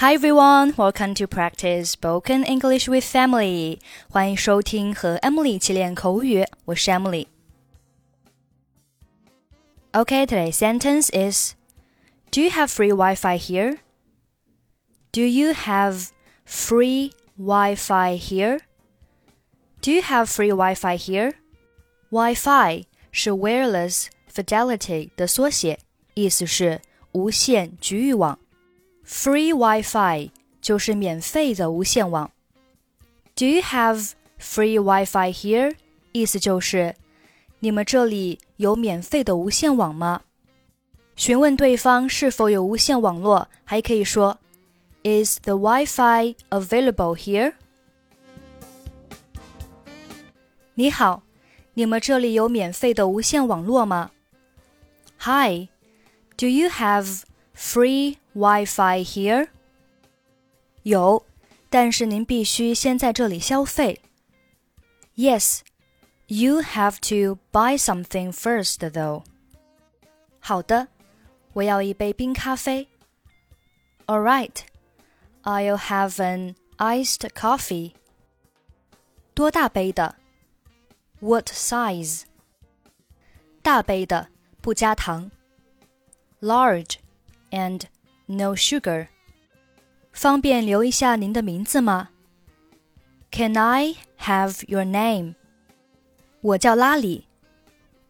Hi everyone, welcome to practice spoken English with Emily. 欢迎收听和 Emily 一起练口语，我是 Emily。Okay, today's sentence is Do you have free Wi-Fi here? Do you have free Wi-Fi here? Do you have free Wi-Fi here? Wi-Fi 是 Wireless Fidelity 的缩写，意思是无线局域网。Free Wi-Fi 就是免费的无线网。Do you have free Wi-Fi here？意思就是你们这里有免费的无线网吗？询问对方是否有无线网络，还可以说 Is the Wi-Fi available here？你好，你们这里有免费的无线网络吗？Hi，do you have free Wi-Fi here？有，但是您必须先在这里消费。Yes, you have to buy something first, though. 好的，我要一杯冰咖啡。All right, I'll have an iced coffee. 多大杯的？What size？大杯的，不加糖。Large and no sugar。方便留一下您的名字吗？Can I have your name？我叫拉里。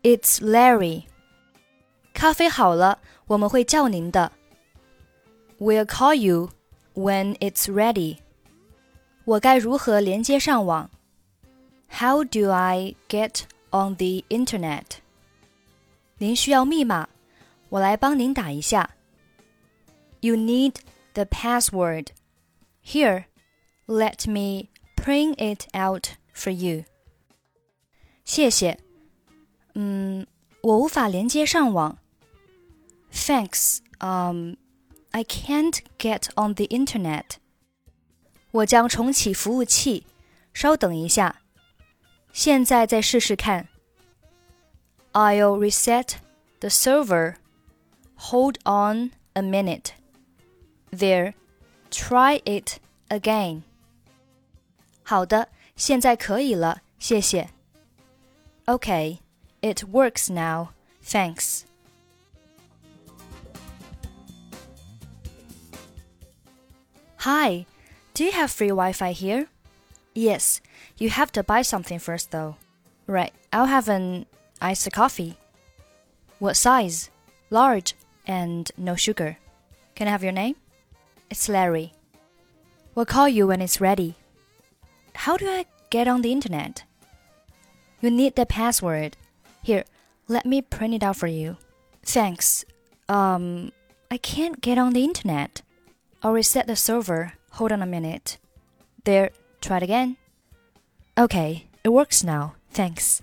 It's Larry。咖啡好了，我们会叫您的。We'll call you when it's ready。我该如何连接上网？How do I get on the internet？您需要密码，我来帮您打一下。 You need the password. Here, let me print it out for you. 谢谢。嗯，我无法连接上网。Thanks. Um, I can't get on the internet. 我将重启服务器。稍等一下。现在再试试看。I'll reset the server. Hold on a minute. There, try it again. 好的，现在可以了，谢谢。Okay, it works now. Thanks. Hi, do you have free Wi-Fi here? Yes, you have to buy something first though. Right, I'll have an iced coffee. What size? Large and no sugar. Can I have your name? It's Larry. We'll call you when it's ready. How do I get on the internet? You need the password. Here, let me print it out for you. Thanks. Um, I can't get on the internet. I'll reset the server. Hold on a minute. There, try it again. Okay, it works now. Thanks.